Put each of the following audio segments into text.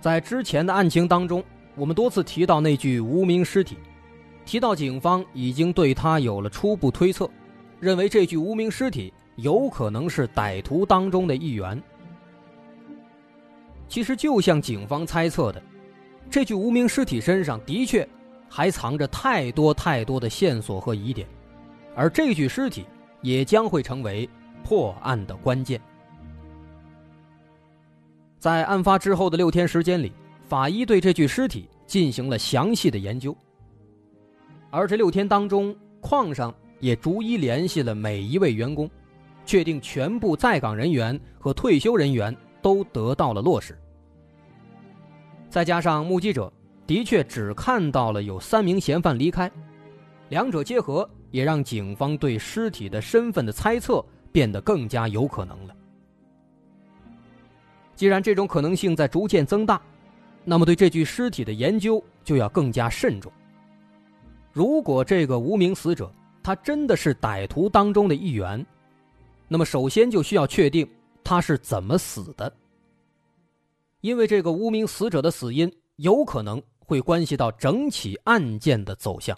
在之前的案情当中，我们多次提到那具无名尸体，提到警方已经对他有了初步推测，认为这具无名尸体有可能是歹徒当中的一员。其实，就像警方猜测的，这具无名尸体身上的确还藏着太多太多的线索和疑点，而这具尸体也将会成为破案的关键。在案发之后的六天时间里，法医对这具尸体进行了详细的研究。而这六天当中，矿上也逐一联系了每一位员工，确定全部在岗人员和退休人员都得到了落实。再加上目击者的确只看到了有三名嫌犯离开，两者结合，也让警方对尸体的身份的猜测变得更加有可能了。既然这种可能性在逐渐增大，那么对这具尸体的研究就要更加慎重。如果这个无名死者他真的是歹徒当中的一员，那么首先就需要确定他是怎么死的，因为这个无名死者的死因有可能会关系到整起案件的走向。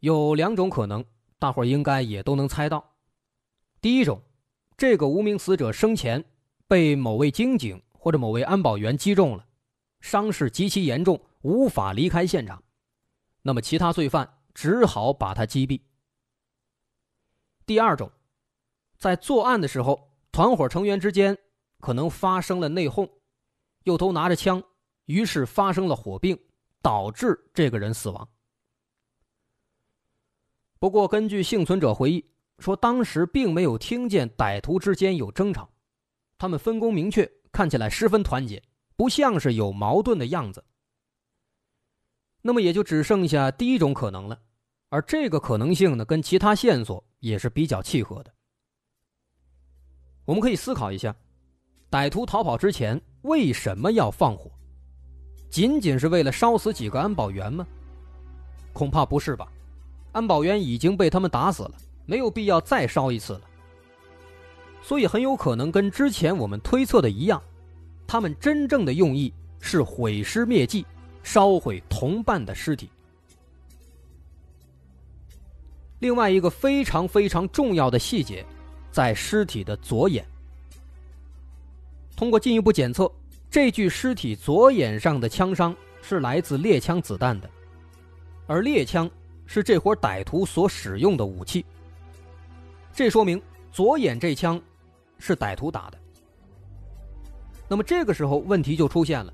有两种可能，大伙应该也都能猜到。第一种。这个无名死者生前被某位警警或者某位安保员击中了，伤势极其严重，无法离开现场。那么其他罪犯只好把他击毙。第二种，在作案的时候，团伙成员之间可能发生了内讧，又都拿着枪，于是发生了火并，导致这个人死亡。不过，根据幸存者回忆。说当时并没有听见歹徒之间有争吵，他们分工明确，看起来十分团结，不像是有矛盾的样子。那么也就只剩下第一种可能了，而这个可能性呢，跟其他线索也是比较契合的。我们可以思考一下，歹徒逃跑之前为什么要放火？仅仅是为了烧死几个安保员吗？恐怕不是吧，安保员已经被他们打死了。没有必要再烧一次了，所以很有可能跟之前我们推测的一样，他们真正的用意是毁尸灭迹，烧毁同伴的尸体。另外一个非常非常重要的细节，在尸体的左眼。通过进一步检测，这具尸体左眼上的枪伤是来自猎枪子弹的，而猎枪是这伙歹徒所使用的武器。这说明左眼这枪是歹徒打的。那么这个时候问题就出现了：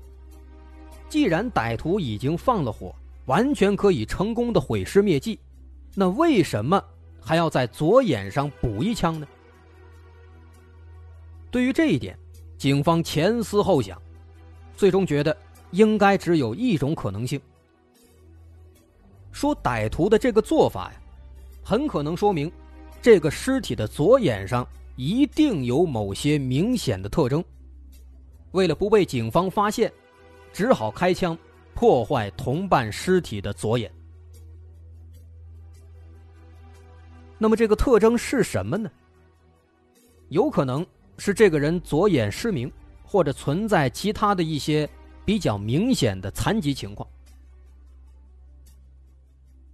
既然歹徒已经放了火，完全可以成功的毁尸灭迹，那为什么还要在左眼上补一枪呢？对于这一点，警方前思后想，最终觉得应该只有一种可能性：说歹徒的这个做法呀，很可能说明。这个尸体的左眼上一定有某些明显的特征，为了不被警方发现，只好开枪破坏同伴尸体的左眼。那么这个特征是什么呢？有可能是这个人左眼失明，或者存在其他的一些比较明显的残疾情况。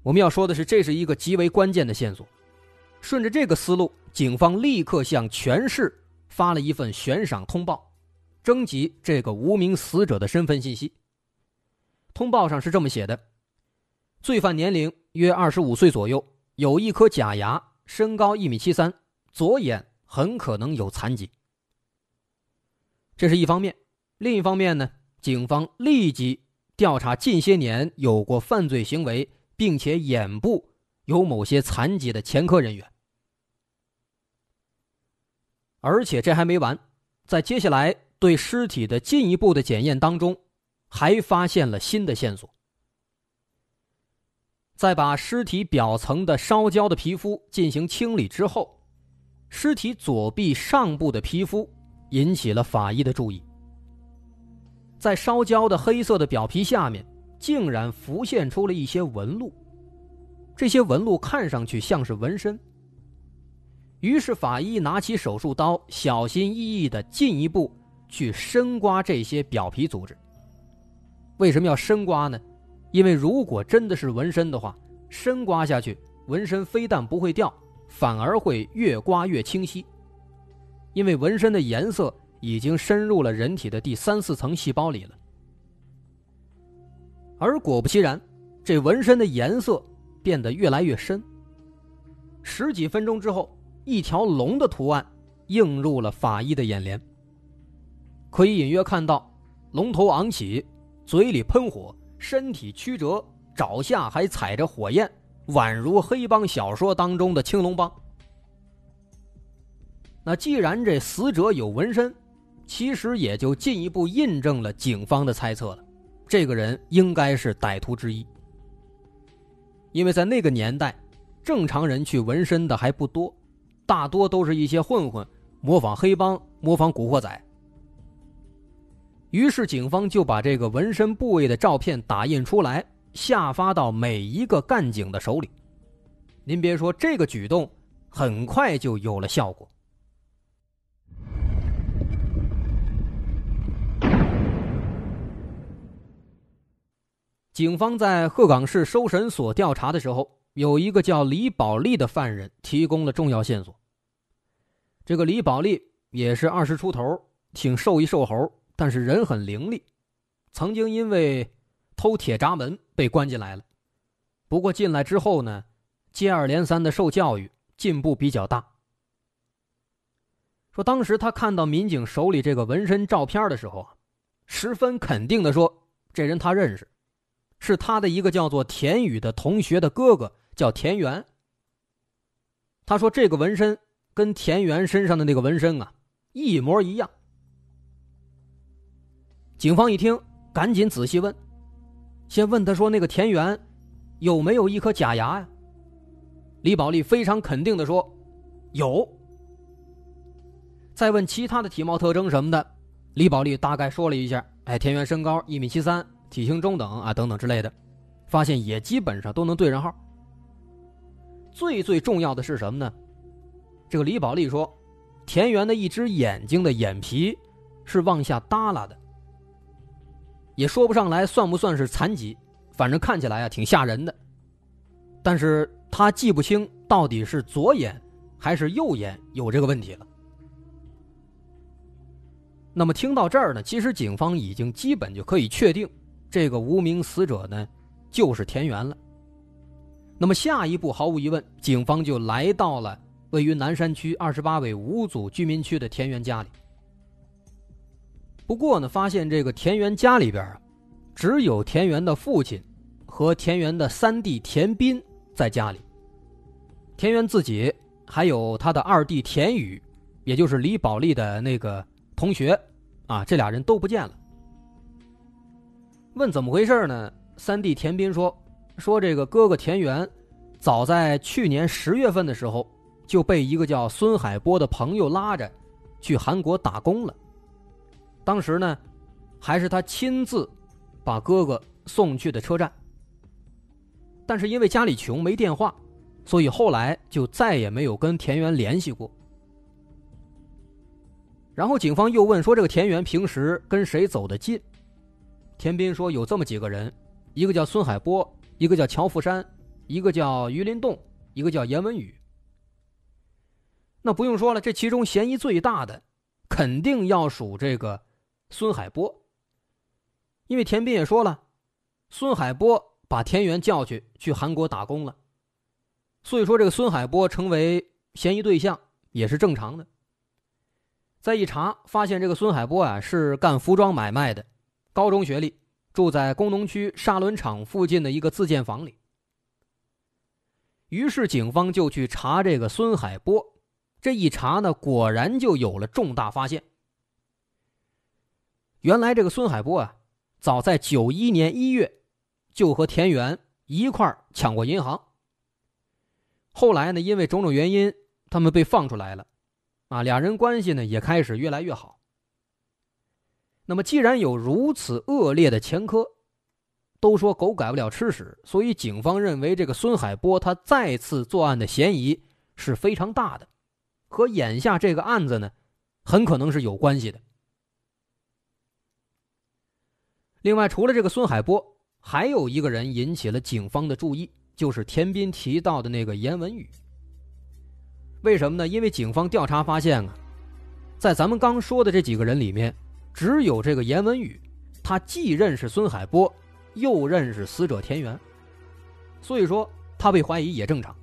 我们要说的是，这是一个极为关键的线索。顺着这个思路，警方立刻向全市发了一份悬赏通报，征集这个无名死者的身份信息。通报上是这么写的：罪犯年龄约二十五岁左右，有一颗假牙，身高一米七三，左眼很可能有残疾。这是一方面，另一方面呢，警方立即调查近些年有过犯罪行为，并且眼部。有某些残疾的前科人员，而且这还没完，在接下来对尸体的进一步的检验当中，还发现了新的线索。在把尸体表层的烧焦的皮肤进行清理之后，尸体左臂上部的皮肤引起了法医的注意。在烧焦的黑色的表皮下面，竟然浮现出了一些纹路，这些纹路看上去像是纹身。于是法医拿起手术刀，小心翼翼地进一步去深刮这些表皮组织。为什么要深刮呢？因为如果真的是纹身的话，深刮下去，纹身非但不会掉，反而会越刮越清晰。因为纹身的颜色已经深入了人体的第三四层细胞里了。而果不其然，这纹身的颜色变得越来越深。十几分钟之后，一条龙的图案映入了法医的眼帘。可以隐约看到，龙头昂起，嘴里喷火。身体曲折，爪下还踩着火焰，宛如黑帮小说当中的青龙帮。那既然这死者有纹身，其实也就进一步印证了警方的猜测了，这个人应该是歹徒之一。因为在那个年代，正常人去纹身的还不多，大多都是一些混混，模仿黑帮，模仿古惑仔。于是，警方就把这个纹身部位的照片打印出来，下发到每一个干警的手里。您别说，这个举动很快就有了效果。警方在鹤岗市收审所调查的时候，有一个叫李宝利的犯人提供了重要线索。这个李宝利也是二十出头，挺瘦一瘦猴。但是人很伶俐，曾经因为偷铁闸门被关进来了。不过进来之后呢，接二连三的受教育，进步比较大。说当时他看到民警手里这个纹身照片的时候啊，十分肯定的说：“这人他认识，是他的一个叫做田宇的同学的哥哥，叫田园。”他说：“这个纹身跟田园身上的那个纹身啊，一模一样。”警方一听，赶紧仔细问，先问他说：“那个田园有没有一颗假牙呀？”李宝利非常肯定的说：“有。”再问其他的体貌特征什么的，李宝利大概说了一下：“哎，田园身高一米七三，体型中等啊，等等之类的。”发现也基本上都能对上号。最最重要的是什么呢？这个李宝利说，田园的一只眼睛的眼皮是往下耷拉的。也说不上来算不算是残疾，反正看起来啊挺吓人的。但是他记不清到底是左眼还是右眼有这个问题了。那么听到这儿呢，其实警方已经基本就可以确定，这个无名死者呢就是田园了。那么下一步，毫无疑问，警方就来到了位于南山区二十八委五组居民区的田园家里。不过呢，发现这个田园家里边啊，只有田园的父亲和田园的三弟田斌在家里。田园自己还有他的二弟田宇，也就是李宝利的那个同学，啊，这俩人都不见了。问怎么回事呢？三弟田斌说：“说这个哥哥田园，早在去年十月份的时候，就被一个叫孙海波的朋友拉着，去韩国打工了。”当时呢，还是他亲自把哥哥送去的车站。但是因为家里穷没电话，所以后来就再也没有跟田园联系过。然后警方又问说：“这个田园平时跟谁走得近？”田斌说：“有这么几个人，一个叫孙海波，一个叫乔富山，一个叫于林栋，一个叫严文宇。”那不用说了，这其中嫌疑最大的，肯定要数这个。孙海波，因为田斌也说了，孙海波把田园叫去去韩国打工了，所以说这个孙海波成为嫌疑对象也是正常的。再一查，发现这个孙海波啊是干服装买卖的，高中学历，住在工农区沙轮厂附近的一个自建房里。于是警方就去查这个孙海波，这一查呢，果然就有了重大发现。原来这个孙海波啊，早在九一年一月就和田园一块抢过银行。后来呢，因为种种原因，他们被放出来了，啊，俩人关系呢也开始越来越好。那么，既然有如此恶劣的前科，都说狗改不了吃屎，所以警方认为这个孙海波他再次作案的嫌疑是非常大的，和眼下这个案子呢，很可能是有关系的。另外，除了这个孙海波，还有一个人引起了警方的注意，就是田斌提到的那个严文宇。为什么呢？因为警方调查发现啊，在咱们刚说的这几个人里面，只有这个严文宇，他既认识孙海波。又认识死者田园，所以说他被怀疑也正常。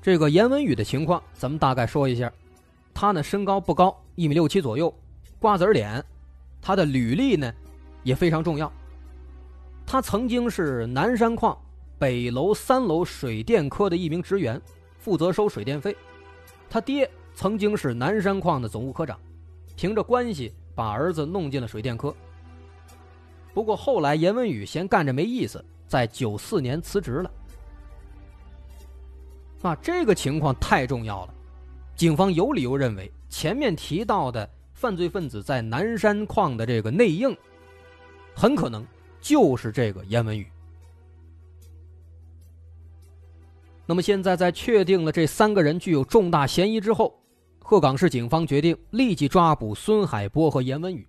这个严文宇的情况，咱们大概说一下。他呢身高不高，一米六七左右，瓜子脸。他的履历呢也非常重要。他曾经是南山矿北楼三楼水电科的一名职员，负责收水电费。他爹曾经是南山矿的总务科长，凭着关系把儿子弄进了水电科。不过后来，严文宇嫌干着没意思，在九四年辞职了。啊，这个情况太重要了，警方有理由认为，前面提到的犯罪分子在南山矿的这个内应，很可能就是这个严文宇。那么现在，在确定了这三个人具有重大嫌疑之后，鹤岗市警方决定立即抓捕孙海波和严文宇。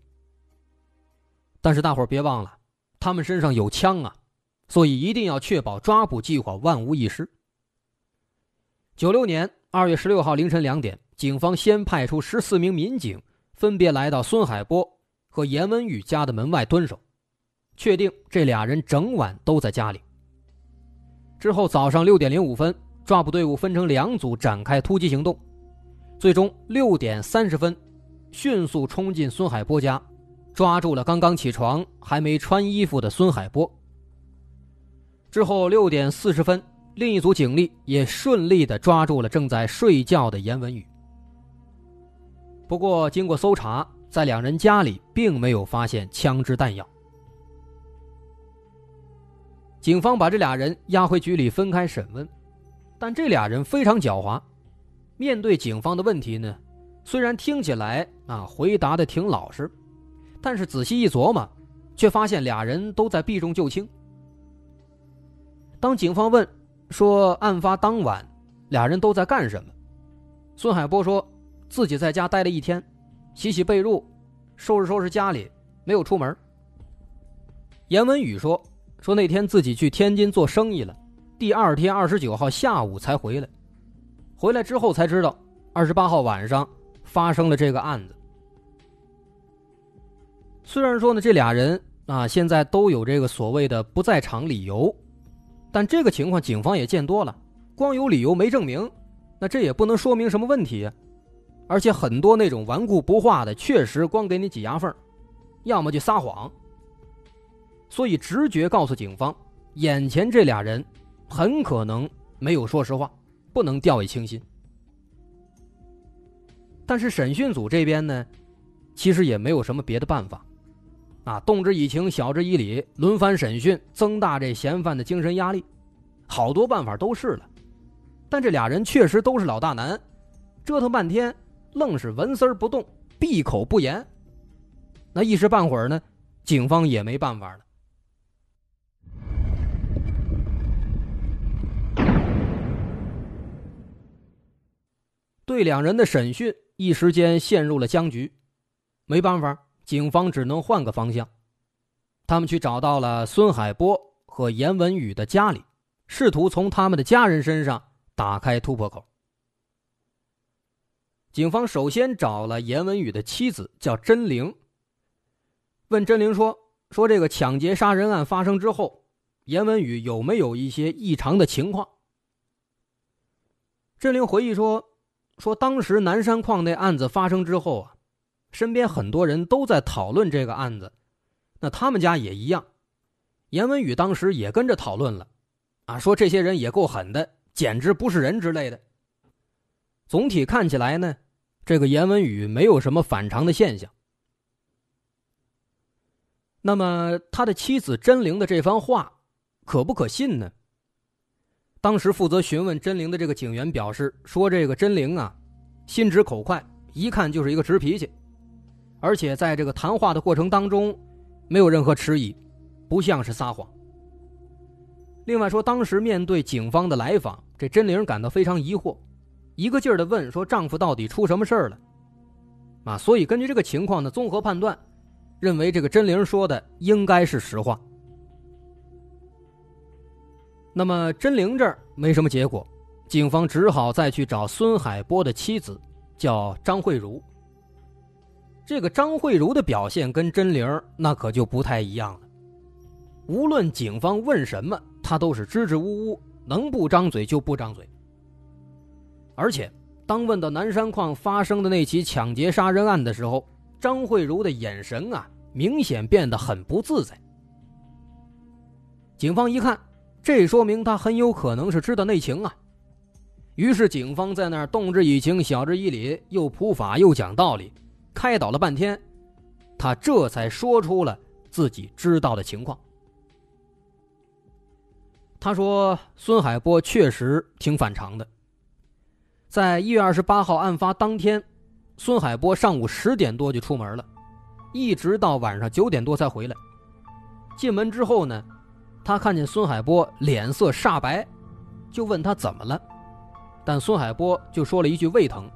但是大伙儿别忘了，他们身上有枪啊，所以一定要确保抓捕计划万无一失。九六年二月十六号凌晨两点，警方先派出十四名民警，分别来到孙海波和严文宇家的门外蹲守，确定这俩人整晚都在家里。之后早上六点零五分，抓捕队伍分成两组展开突击行动，最终六点三十分，迅速冲进孙海波家。抓住了刚刚起床还没穿衣服的孙海波。之后六点四十分，另一组警力也顺利的抓住了正在睡觉的严文宇。不过，经过搜查，在两人家里并没有发现枪支弹药。警方把这俩人押回局里分开审问，但这俩人非常狡猾，面对警方的问题呢，虽然听起来啊回答的挺老实。但是仔细一琢磨，却发现俩人都在避重就轻。当警方问说案发当晚俩人都在干什么，孙海波说自己在家待了一天，洗洗被褥，收拾收拾家里，没有出门。严文宇说说那天自己去天津做生意了，第二天二十九号下午才回来，回来之后才知道二十八号晚上发生了这个案子。虽然说呢，这俩人啊现在都有这个所谓的不在场理由，但这个情况警方也见多了，光有理由没证明，那这也不能说明什么问题。而且很多那种顽固不化的，确实光给你挤牙缝，要么就撒谎。所以直觉告诉警方，眼前这俩人很可能没有说实话，不能掉以轻心。但是审讯组这边呢，其实也没有什么别的办法。啊，动之以情，晓之以理，轮番审讯，增大这嫌犯的精神压力，好多办法都试了，但这俩人确实都是老大难，折腾半天，愣是纹丝不动，闭口不言。那一时半会儿呢，警方也没办法了。对两人的审讯，一时间陷入了僵局，没办法。警方只能换个方向，他们去找到了孙海波和严文宇的家里，试图从他们的家人身上打开突破口。警方首先找了严文宇的妻子，叫甄玲，问甄玲说：“说这个抢劫杀人案发生之后，严文宇有没有一些异常的情况？”甄玲回忆说：“说当时南山矿那案子发生之后啊。”身边很多人都在讨论这个案子，那他们家也一样。严文宇当时也跟着讨论了，啊，说这些人也够狠的，简直不是人之类的。总体看起来呢，这个严文宇没有什么反常的现象，那么他的妻子真灵的这番话，可不可信呢？当时负责询问真灵的这个警员表示说：“这个真灵啊，心直口快，一看就是一个直脾气，而且在这个谈话的过程当中，没有任何迟疑，不像是撒谎。”另外说，当时面对警方的来访，这真灵感到非常疑惑，一个劲儿的问说：“丈夫到底出什么事儿了？”啊，所以根据这个情况的，综合判断，认为这个真灵说的应该是实话。那么真灵这儿没什么结果，警方只好再去找孙海波的妻子，叫张慧茹。这个张慧茹的表现跟真灵那可就不太一样了，无论警方问什么。他都是支支吾吾，能不张嘴就不张嘴。而且，当问到南山矿发生的那起抢劫杀人案的时候，张慧茹的眼神啊，明显变得很不自在。警方一看，这说明他很有可能是知道内情啊。于是，警方在那儿动之以情，晓之以理，又普法又讲道理，开导了半天，他这才说出了自己知道的情况。他说：“孙海波确实挺反常的。在一月二十八号案发当天，孙海波上午十点多就出门了，一直到晚上九点多才回来。进门之后呢，他看见孙海波脸色煞白，就问他怎么了。但孙海波就说了一句胃疼。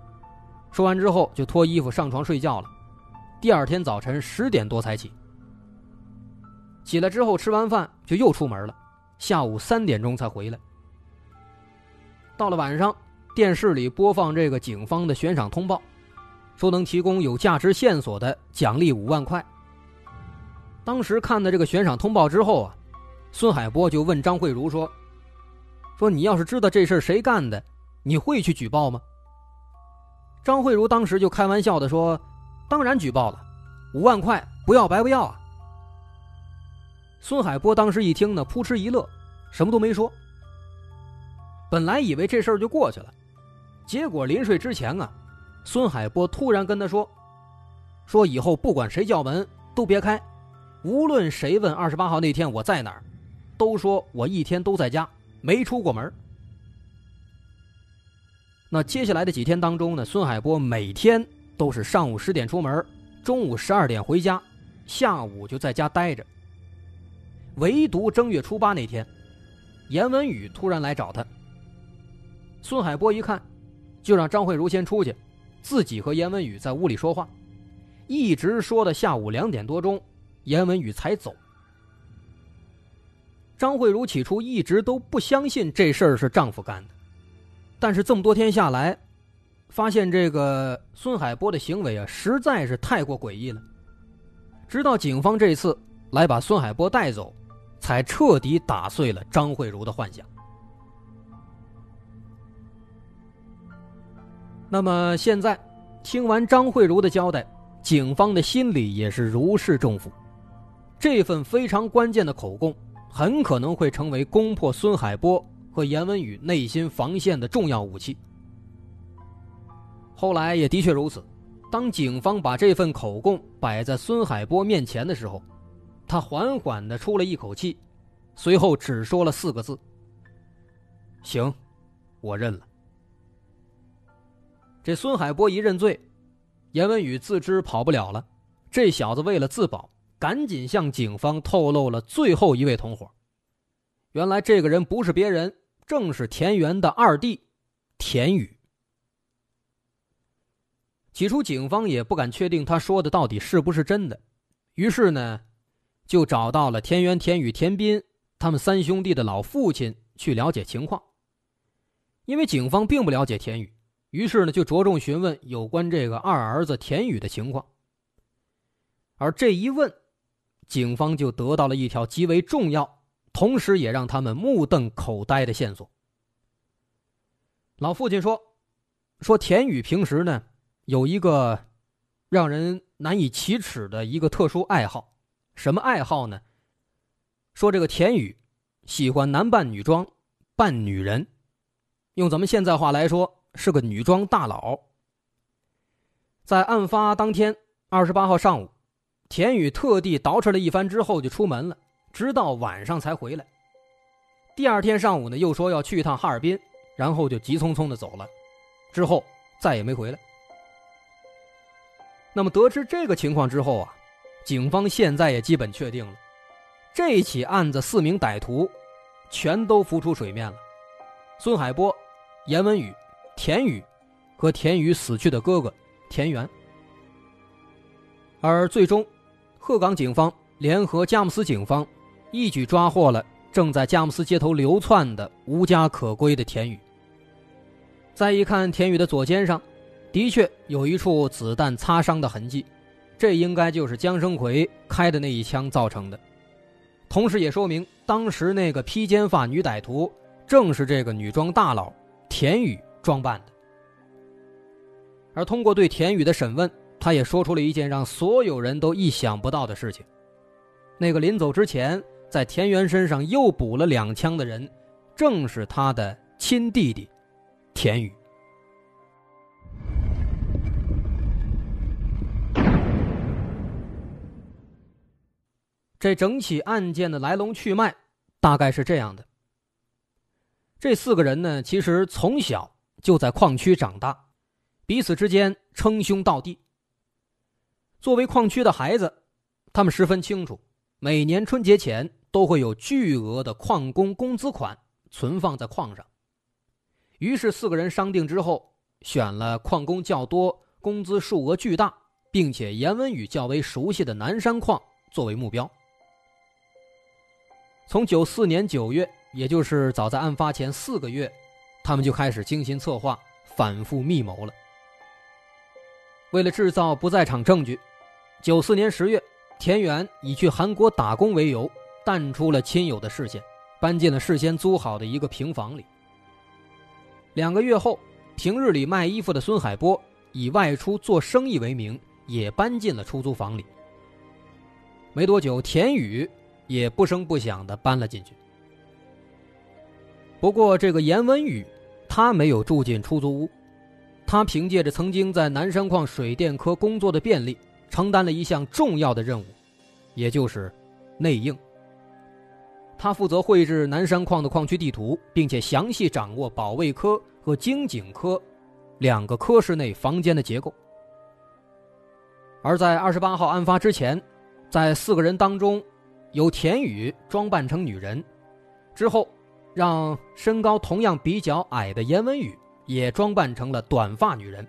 说完之后就脱衣服上床睡觉了。第二天早晨十点多才起。起来之后吃完饭就又出门了。”下午三点钟才回来。到了晚上，电视里播放这个警方的悬赏通报，说能提供有价值线索的奖励五万块。当时看到这个悬赏通报之后啊，孙海波就问张慧茹说：“说你要是知道这事谁干的，你会去举报吗？”张慧茹当时就开玩笑的说：“当然举报了，五万块不要白不要啊。”孙海波当时一听呢，扑哧一乐，什么都没说。本来以为这事儿就过去了，结果临睡之前啊，孙海波突然跟他说：“说以后不管谁叫门都别开，无论谁问二十八号那天我在哪儿，都说我一天都在家，没出过门。”那接下来的几天当中呢，孙海波每天都是上午十点出门，中午十二点回家，下午就在家待着。唯独正月初八那天，严文宇突然来找他。孙海波一看，就让张慧茹先出去，自己和严文宇在屋里说话，一直说到下午两点多钟，严文宇才走。张慧茹起初一直都不相信这事儿是丈夫干的，但是这么多天下来，发现这个孙海波的行为啊，实在是太过诡异了。直到警方这次来把孙海波带走。才彻底打碎了张慧茹的幻想。那么现在，听完张慧茹的交代，警方的心里也是如释重负。这份非常关键的口供，很可能会成为攻破孙海波和严文宇内心防线的重要武器。后来也的确如此，当警方把这份口供摆在孙海波面前的时候。他缓缓的出了一口气，随后只说了四个字：“行，我认了。”这孙海波一认罪，严文宇自知跑不了了，这小子为了自保，赶紧向警方透露了最后一位同伙。原来这个人不是别人，正是田园的二弟田宇。起初警方也不敢确定他说的到底是不是真的，于是呢。就找到了田园、田宇、田斌他们三兄弟的老父亲去了解情况。因为警方并不了解田宇，于是呢就着重询问有关这个二儿子田宇的情况。而这一问，警方就得到了一条极为重要，同时也让他们目瞪口呆的线索。老父亲说：“说田宇平时呢有一个让人难以启齿的一个特殊爱好。”什么爱好呢？说这个田宇喜欢男扮女装，扮女人，用咱们现在话来说，是个女装大佬。在案发当天，二十八号上午，田宇特地捯饬了一番之后就出门了，直到晚上才回来。第二天上午呢，又说要去一趟哈尔滨，然后就急匆匆的走了，之后再也没回来。那么得知这个情况之后啊，警方现在也基本确定了，这起案子四名歹徒全都浮出水面了：孙海波、严文宇、田宇和田宇死去的哥哥田园。而最终，鹤岗警方联合佳木斯警方，一举抓获了正在佳木斯街头流窜的无家可归的田宇。再一看田宇的左肩上，的确有一处子弹擦伤的痕迹，这应该就是江生奎开的那一枪造成的。同时也说明，当时那个披肩发女歹徒正是这个女装大佬田宇装扮的。而通过对田宇的审问。他也说出了一件让所有人都意想不到的事情：那个临走之前在田园身上又补了两枪的人，正是他的亲弟弟田宇。这整起案件的来龙去脉大概是这样的：这四个人呢，其实从小就在矿区长大，彼此之间称兄道弟。作为矿区的孩子，他们十分清楚，每年春节前都会有巨额的矿工工资款存放在矿上。于是四个人商定之后，选了矿工较多、工资数额巨大，并且严文宇较为熟悉的南山矿作为目标。从九四年九月，也就是早在案发前四个月，他们就开始精心策划、反复密谋了。为了制造不在场证据。九四年十月，田园以去韩国打工为由，淡出了亲友的视线，搬进了事先租好的一个平房里。两个月后，平日里卖衣服的孙海波以外出做生意为名，也搬进了出租房里。没多久，田宇也不声不响地搬了进去。不过，这个严文宇，他没有住进出租屋，他凭借着曾经在南山矿水电科工作的便利。承担了一项重要的任务，也就是内应。他负责绘制南山矿的矿区地图，并且详细掌握保卫科和经警科两个科室内房间的结构。而在二十八号案发之前，在四个人当中，有田宇装扮成女人，之后让身高同样比较矮的严文宇也装扮成了短发女人。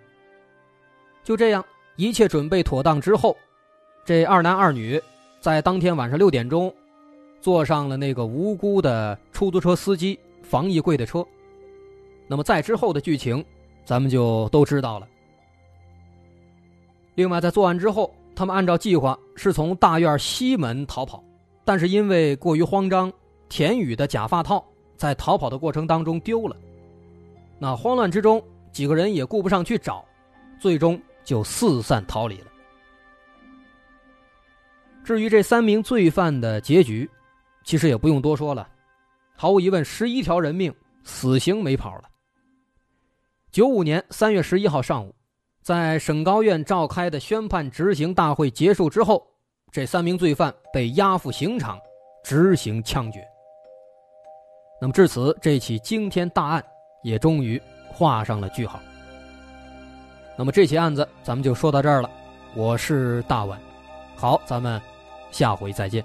就这样。一切准备妥当之后，这二男二女在当天晚上六点钟，坐上了那个无辜的出租车司机房义贵的车。那么在之后的剧情，咱们就都知道了。另外，在作案之后，他们按照计划是从大院西门逃跑，但是因为过于慌张，田宇的假发套在逃跑的过程当中丢了。那慌乱之中，几个人也顾不上去找，最终。就四散逃离了。至于这三名罪犯的结局，其实也不用多说了，毫无疑问，十一条人命，死刑没跑了。九五年三月十一号上午，在省高院召开的宣判执行大会结束之后，这三名罪犯被押赴刑场执行枪决。那么至此，这起惊天大案也终于画上了句号。那么这起案子咱们就说到这儿了，我是大碗，好，咱们下回再见。